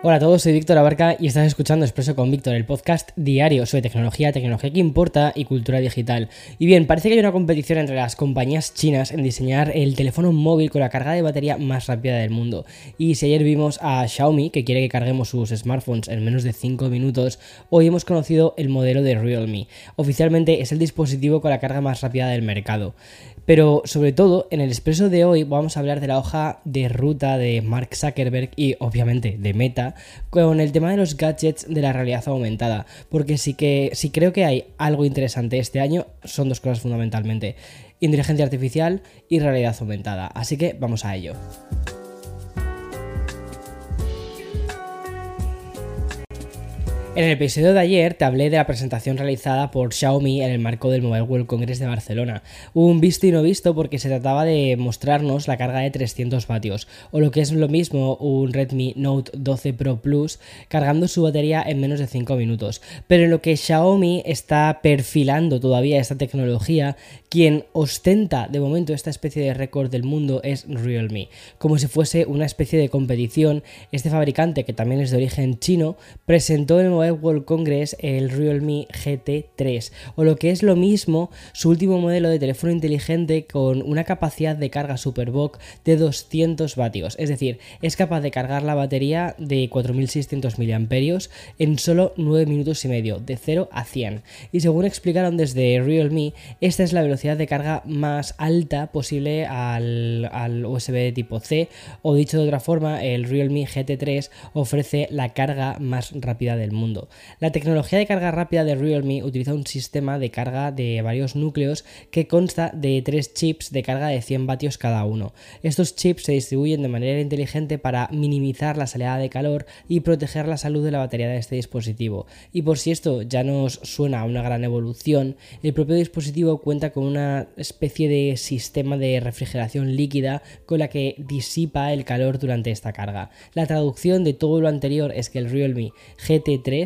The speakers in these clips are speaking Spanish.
Hola a todos, soy Víctor Abarca y estás escuchando Expreso con Víctor, el podcast diario sobre tecnología, tecnología que importa y cultura digital. Y bien, parece que hay una competición entre las compañías chinas en diseñar el teléfono móvil con la carga de batería más rápida del mundo. Y si ayer vimos a Xiaomi, que quiere que carguemos sus smartphones en menos de 5 minutos, hoy hemos conocido el modelo de Realme. Oficialmente es el dispositivo con la carga más rápida del mercado. Pero sobre todo, en el expreso de hoy vamos a hablar de la hoja de ruta de Mark Zuckerberg y obviamente de Meta con el tema de los gadgets de la realidad aumentada. Porque sí que sí creo que hay algo interesante este año, son dos cosas fundamentalmente. Inteligencia artificial y realidad aumentada. Así que vamos a ello. En el episodio de ayer te hablé de la presentación realizada por Xiaomi en el marco del Mobile World Congress de Barcelona. Un visto y no visto porque se trataba de mostrarnos la carga de 300 vatios, o lo que es lo mismo un Redmi Note 12 Pro Plus cargando su batería en menos de 5 minutos. Pero en lo que Xiaomi está perfilando todavía esta tecnología, quien ostenta de momento esta especie de récord del mundo es Realme. Como si fuese una especie de competición, este fabricante, que también es de origen chino, presentó en el Mobile World Congress el Realme GT3 o lo que es lo mismo su último modelo de teléfono inteligente con una capacidad de carga Superbook de 200 vatios, es decir, es capaz de cargar la batería de 4600 mAh en solo 9 minutos y medio, de 0 a 100. Y según explicaron desde Realme, esta es la velocidad de carga más alta posible al, al USB tipo C o dicho de otra forma, el Realme GT3 ofrece la carga más rápida del mundo. La tecnología de carga rápida de Realme utiliza un sistema de carga de varios núcleos que consta de tres chips de carga de 100 vatios cada uno. Estos chips se distribuyen de manera inteligente para minimizar la salida de calor y proteger la salud de la batería de este dispositivo. Y por si esto ya nos suena a una gran evolución, el propio dispositivo cuenta con una especie de sistema de refrigeración líquida con la que disipa el calor durante esta carga. La traducción de todo lo anterior es que el Realme GT3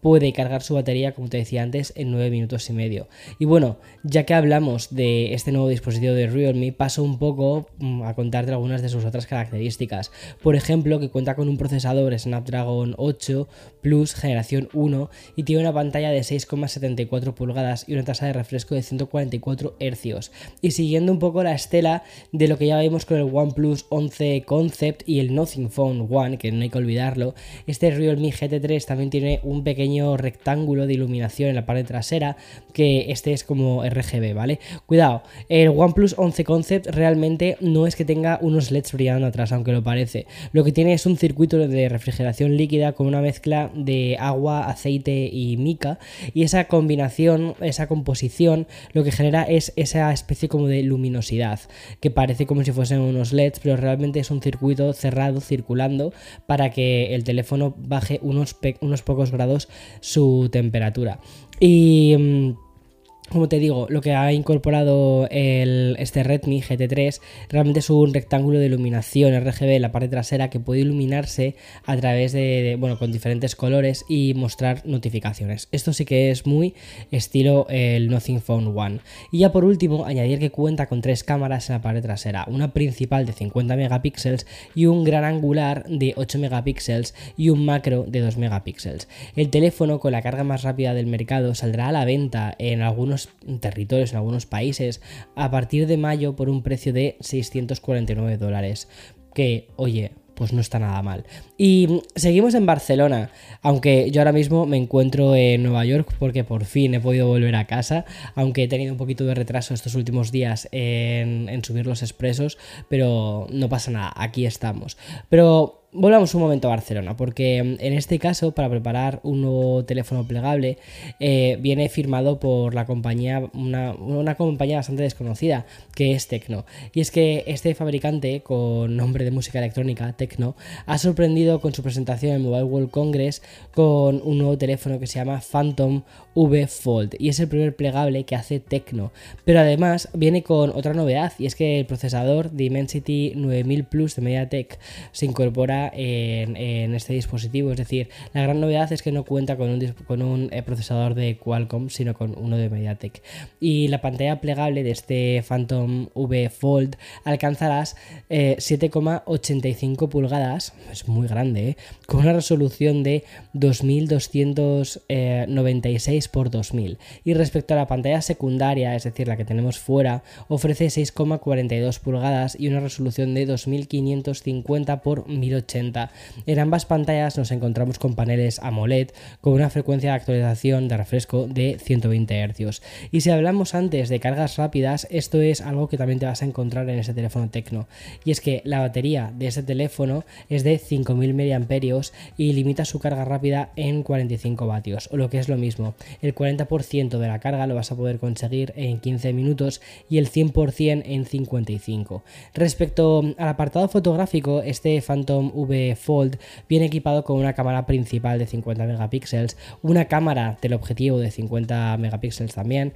puede cargar su batería, como te decía antes, en 9 minutos y medio. Y bueno, ya que hablamos de este nuevo dispositivo de Realme, paso un poco mm, a contarte algunas de sus otras características. Por ejemplo, que cuenta con un procesador Snapdragon 8 Plus generación 1 y tiene una pantalla de 6,74 pulgadas y una tasa de refresco de 144 Hz. Y siguiendo un poco la estela de lo que ya vimos con el OnePlus 11 Concept y el Nothing Phone One, que no hay que olvidarlo, este Realme GT3 también tiene un pequeño rectángulo de iluminación en la parte trasera, que este es como RGB, ¿vale? Cuidado, el OnePlus 11 Concept realmente no es que tenga unos LEDs brillando atrás, aunque lo parece. Lo que tiene es un circuito de refrigeración líquida con una mezcla de agua, aceite y mica, y esa combinación, esa composición, lo que genera es esa especie como de luminosidad, que parece como si fuesen unos LEDs, pero realmente es un circuito cerrado circulando para que el teléfono baje unos, unos pocos grados su temperatura. Y mm, como te digo, lo que ha incorporado el, este Redmi GT3 realmente es un rectángulo de iluminación RGB en la parte trasera que puede iluminarse a través de, bueno, con diferentes colores y mostrar notificaciones. Esto sí que es muy estilo el Nothing Phone One. Y ya por último, añadir que cuenta con tres cámaras en la parte trasera, una principal de 50 megapíxeles y un gran angular de 8 megapíxeles y un macro de 2 megapíxeles. El teléfono con la carga más rápida del mercado saldrá a la venta en algunos territorios, en algunos países, a partir de mayo por un precio de 649 dólares. Que, oye, pues no está nada mal. Y seguimos en Barcelona, aunque yo ahora mismo me encuentro en Nueva York porque por fin he podido volver a casa, aunque he tenido un poquito de retraso estos últimos días en, en subir los expresos, pero no pasa nada, aquí estamos. Pero volvamos un momento a Barcelona, porque mm, en este caso, para preparar un nuevo teléfono plegable, eh, viene firmado por la compañía, una, una, compañía bastante desconocida, que es Tecno. Y es que este fabricante, con nombre de música electrónica, Tecno, ha sorprendido con su presentación en Mobile World Congress con un nuevo teléfono que se llama Phantom V Fold. Y es el primer plegable que hace Tecno. Pero además viene con otra novedad, y es que el procesador Dimensity 9000 Plus de MediaTek se incorpora en, este dispositivo. Es decir, la gran novedad es que no cuenta con un, eh, procesador de Qualcomm, sino con uno de MediaTek. Y la pantalla plegable de este Phantom V Fold alcanza las 7,85 pulgadas, es muy grande, con una resolución de 2296 x 2000. Y respecto a la pantalla secundaria, es decir, la que tenemos fuera, ofrece 6,42 pulgadas y una resolución de 2550 x 1080. En ambas pantallas nos encontramos con paneles AMOLED con una frecuencia de actualización de refresco de 120 Hz. Y si hablamos antes de cargas rápidas, esto es algo que también te vas a encontrar en ese teléfono Tecno. Y es que la batería de este teléfono es de 5000 mAh y limita su carga rápida en 45 vatios, o lo que es lo mismo, el 40% de la carga lo vas a poder conseguir en 15 minutos y el 100% en 55. Respecto al apartado fotográfico, este Phantom V Fold viene equipado con una cámara principal de 50 megapíxeles, una cámara teleobjetivo de 50 megapíxeles también,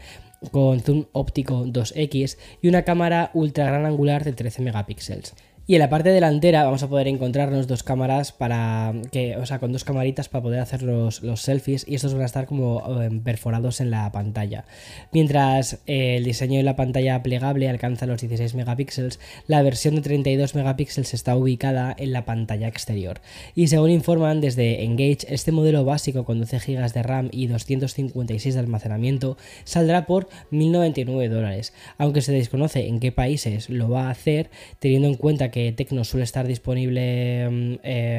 con zoom óptico 2x y una cámara ultra gran angular de 13 megapíxeles. Y en la parte delantera vamos a poder encontrarnos dos cámaras para que, o sea, con dos camaritas para poder hacer los, selfies y estos van a estar como em, perforados en la pantalla. Mientras eh, el diseño de la pantalla plegable alcanza los 16 megapíxeles, la versión de 32 megapíxeles está ubicada en la pantalla exterior. Y según informan desde Engage, este modelo básico con 12 GB de RAM y 256 de almacenamiento saldrá por 1.099 dólares, aunque se desconoce en qué países lo va a hacer, teniendo en cuenta que que Tecno suele estar disponible mm, eh,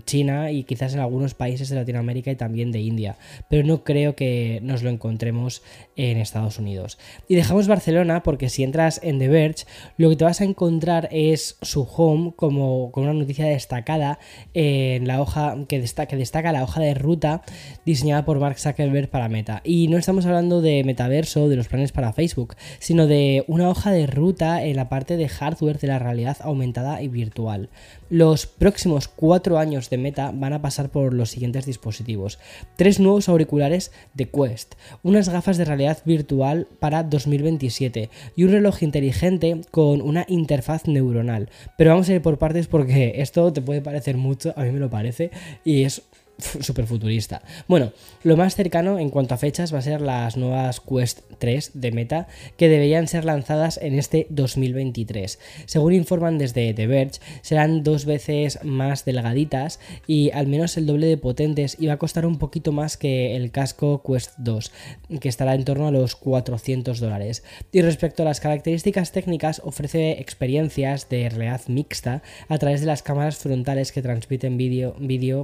China y quizás en algunos países de Latinoamérica y también de India, pero no creo que nos lo encontremos en Estados Unidos. Y dejamos Barcelona porque si entras en The Verge, lo que te vas a encontrar es su home como con una noticia destacada en la hoja que destaca, que destaca la hoja de ruta diseñada por Mark Zuckerberg para Meta. Y no estamos hablando de metaverso, de los planes para Facebook, sino de una hoja de ruta en la parte de hardware de la realidad aumentada y virtual. Los próximos cuatro años de Meta van a pasar por los siguientes dispositivos. Tres nuevos auriculares de Quest, unas gafas de realidad virtual para 2027 y un reloj inteligente con una interfaz neuronal. Pero vamos a ir por partes porque esto te puede parecer mucho, a mí me lo parece, y es súper futurista. Bueno, lo más cercano en cuanto a fechas va a ser las nuevas Quest 3 de Meta que deberían ser lanzadas en este 2023. Según informan desde The Verge, serán dos veces más delgaditas y al menos el doble de potentes y va a costar un poquito más que el casco Quest 2, que estará en torno a los 400 dólares. Y respecto a las características técnicas, ofrece experiencias de realidad mixta a través de las cámaras frontales que transmiten vídeo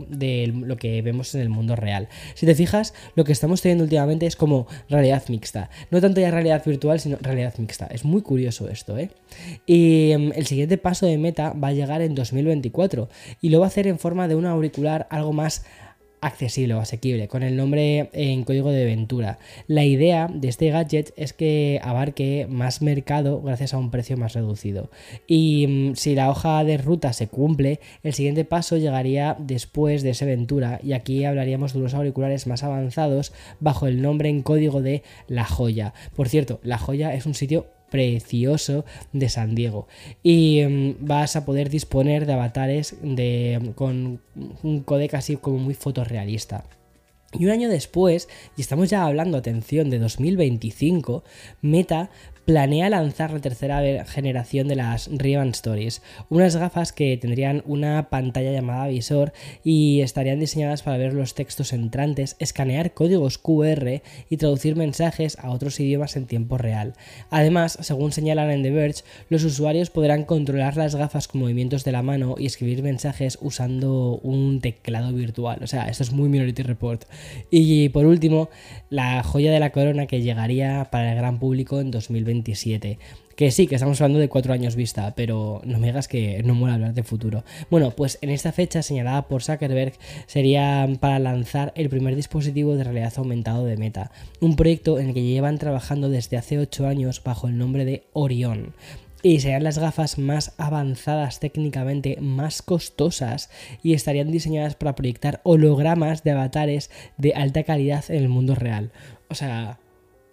de lo que vemos en el mundo real. Si te fijas, lo que estamos teniendo últimamente es como realidad mixta. No tanto ya realidad virtual, sino realidad mixta. Es muy curioso esto, ¿eh? Y em, el siguiente paso de meta va a llegar en 2024 y lo va a hacer en forma de un auricular algo más accesible o asequible, con el nombre en código de Ventura. La idea de este gadget es que abarque más mercado gracias a un precio más reducido. Y mm, si la hoja de ruta se cumple, el siguiente paso llegaría después de ese Ventura y aquí hablaríamos de unos auriculares más avanzados bajo el nombre en código de La Joya. Por cierto, La Joya es un sitio precioso de San Diego. Y em, vas a poder disponer de avatares de, con un codec así como muy fotorrealista. Y un año después, y estamos ya hablando, atención, de 2025, Meta planea lanzar la tercera generación de las ray Stories, unas gafas que tendrían una pantalla llamada visor y estarían diseñadas para ver los textos entrantes, escanear códigos QR y traducir mensajes a otros idiomas en tiempo real. Además, según señalan en The Verge, los usuarios podrán controlar las gafas con movimientos de la mano y escribir mensajes usando un teclado virtual. O sea, esto es muy Minority Report. Y por último, la joya de la corona que llegaría para el gran público en 2027. Que sí, que estamos hablando de cuatro años vista, pero no me digas que no mola hablar de futuro. Bueno, pues en esta fecha señalada por Zuckerberg sería para lanzar el primer dispositivo de realidad aumentado de Meta, un proyecto en el que llevan trabajando desde hace ocho años bajo el nombre de Orion y serían las gafas más avanzadas técnicamente, más costosas y estarían diseñadas para proyectar hologramas de avatares de alta calidad en el mundo real. O sea,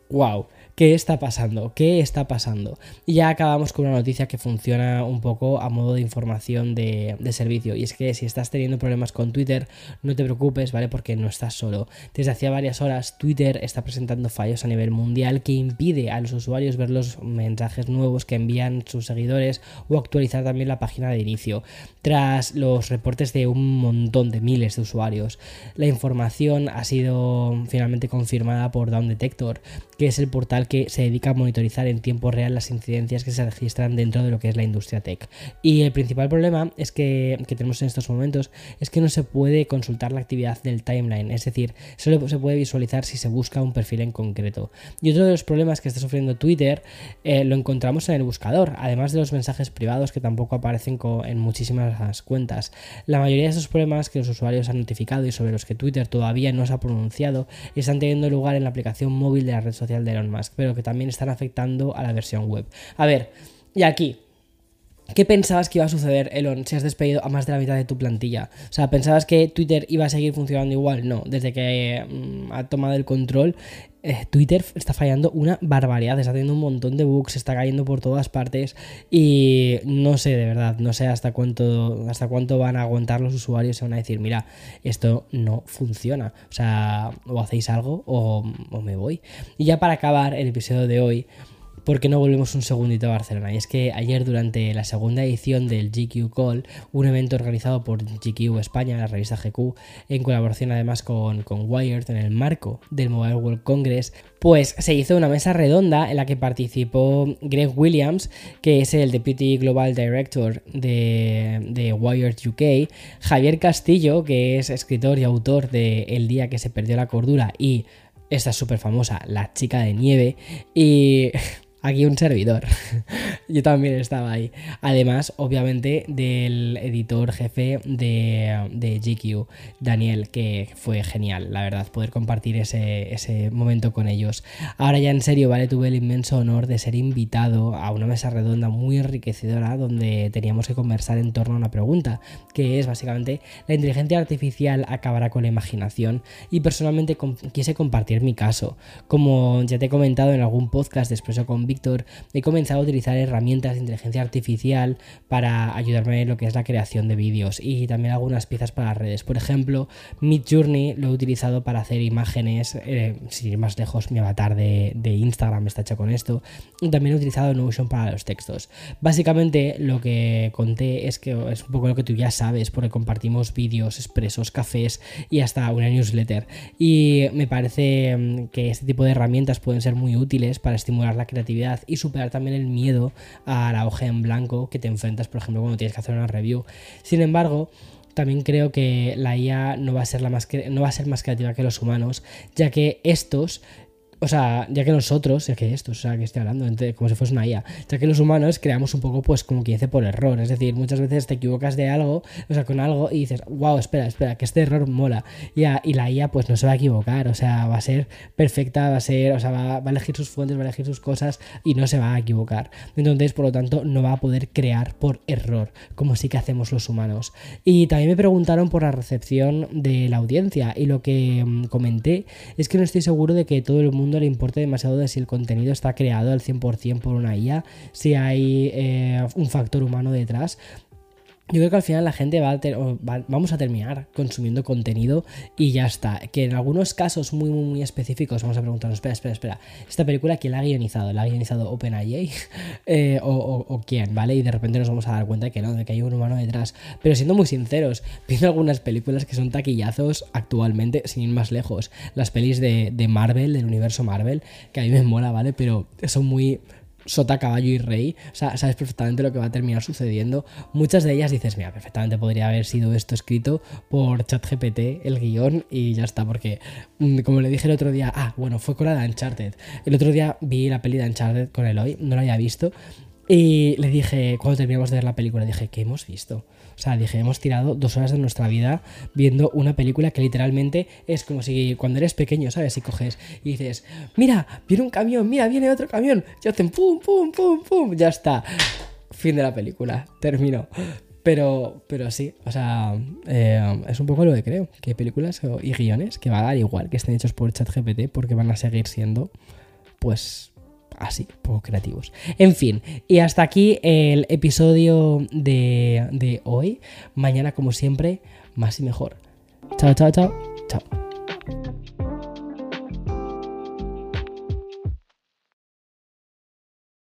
wow. ¿Qué está pasando? ¿Qué está pasando? Y ya acabamos con una noticia que funciona un poco a modo de información de, servicio. Y es que si estás teniendo problemas con Twitter, no te preocupes, ¿vale? Porque no estás solo. Desde hacía varias horas, Twitter está presentando fallos a nivel mundial que impide a los usuarios ver los mensajes nuevos que envían sus seguidores o actualizar también la página de inicio. Tras los reportes de un montón de miles de usuarios, la información ha sido finalmente confirmada por Down Detector, que es el portal que se dedica a monitorizar en tiempo real las incidencias que se registran dentro de lo que es la industria tech. Y el principal problema es que, tenemos en estos momentos es que no se puede consultar la actividad del timeline, es decir, solo se puede visualizar si se busca un perfil en concreto. Y otro de los problemas que está sufriendo Twitter eh, lo encontramos en el buscador, además de los mensajes privados que tampoco aparecen en muchísimas cuentas. La mayoría de esos problemas que los usuarios han notificado y sobre los que Twitter todavía no se ha pronunciado están teniendo lugar en la aplicación móvil de la red social de Elon Musk, pero que también están afectando a la versión web. A ver, y aquí, ¿Qué pensabas que iba a suceder, Elon, si has despedido a más de la mitad de tu plantilla? O sea, ¿pensabas que Twitter iba a seguir funcionando igual? No, desde que mm, ha tomado el control, eh, Twitter está fallando una barbaridad, está teniendo un montón de bugs, está cayendo por todas partes y no sé, de verdad, no sé hasta cuánto, hasta cuánto van a aguantar los usuarios y van a decir, mira, esto no funciona. O sea, o hacéis algo o, o me voy. Y ya para acabar el episodio de hoy, ¿por qué no volvemos un segundito a Barcelona? Y es que ayer durante la segunda edición del GQ Call, un evento organizado por GQ España, la revista GQ, en colaboración además con, Wired en el marco del Mobile World Congress, pues se hizo una mesa redonda en la que participó Greg Williams, que es el Deputy Global Director de, Wired UK, Javier Castillo, que es escritor y autor de El día que se perdió la cordura y esta es súper famosa, La chica de nieve, y aquí un servidor. Yo también estaba ahí. Además, obviamente, del editor jefe de, de, GQ, Daniel, que fue genial, la verdad, poder compartir ese, ese momento con ellos. Ahora ya en serio, ¿vale? Tuve el inmenso honor de ser invitado a una mesa redonda muy enriquecedora donde teníamos que conversar en torno a una pregunta, que es básicamente, ¿la inteligencia artificial acabará con la imaginación? Y personalmente quise compartir mi caso. Como ya te he comentado en algún podcast de con he comenzado a utilizar herramientas de inteligencia artificial para ayudarme en lo que es la creación de vídeos y también algunas piezas para redes. Por ejemplo, Midjourney lo he utilizado para hacer imágenes, eh, sin ir más lejos, mi avatar de, Instagram está hecho con esto. Y también he utilizado Notion para los textos. Básicamente lo que conté es que es un poco lo que tú ya sabes, porque compartimos vídeos, expresos, cafés y hasta una newsletter. Y me parece mm, que este tipo de herramientas pueden ser muy útiles para estimular la creatividad y superar también el miedo a la hoja en blanco que te enfrentas, por ejemplo, cuando tienes que hacer una review. Sin embargo, también creo que la IA no va a ser, la más, no va a ser más creativa que los humanos, ya que estos o sea, ya que nosotros, ya que esto, o sea, que estoy hablando como si fuese una IA, ya que los humanos creamos un poco, pues, como quien dice, por error. Es decir, muchas veces te equivocas de algo, o sea, con algo y dices, wow, espera, espera, que este error mola. Y, y la IA, pues, no se va a equivocar, o sea, va a ser perfecta, va a ser, o sea, va, va, a elegir sus fuentes, va a elegir sus cosas y no se va a equivocar. Entonces, por lo tanto, no va a poder crear por error, como sí que hacemos los humanos. Y también me preguntaron por la recepción de la audiencia y lo que mm, comenté es que no estoy seguro de que todo el mundo le importe demasiado de si el contenido está creado al 100% por una IA, si hay eh, un factor humano detrás, yo creo que al final la gente va a vamos a terminar consumiendo contenido y ya está. Que en algunos casos muy, muy, muy específicos vamos a preguntarnos, espera, espera, espera, ¿esta película quién la ha guionizado? ¿La ha guionizado OpenAI? eh, o, quién? ¿Vale? Y de repente nos vamos a dar cuenta que no, de que hay un humano detrás. Pero siendo muy sinceros, viendo algunas películas que son taquillazos actualmente, sin ir más lejos, las pelis de Marvel, del universo Marvel, que a mí me mola, ¿vale? Pero son muy sota, caballo y rey. O sea, sabes perfectamente lo que va a terminar sucediendo. Muchas de ellas dices, mira, perfectamente podría haber sido esto escrito por ChatGPT, el guion, y ya está, porque mm, como le dije el otro día, ah, bueno, fue con la de Uncharted. El otro día vi la peli de Uncharted con Eloy, no la había visto, y le dije, cuando terminamos de ver la película, dije, ¿qué hemos visto? O sea, dije, hemos tirado dos horas de nuestra vida viendo una película que literalmente es como si cuando eres pequeño, ¿sabes? Y coges y dices, mira, viene un camión, mira, viene otro camión. Y hacen pum, pum, pum, pum. Ya está. Fin de la película. Terminó. Pero, pero sí, o sea, eh, es un poco lo que creo, que películas y guiones que va a dar igual que estén hechos por ChatGPT porque van a seguir siendo, pues, así, poco creativos. En fin, y hasta aquí el episodio de, de hoy. Mañana, como siempre, más y mejor. Chao, chao, chao. Chao.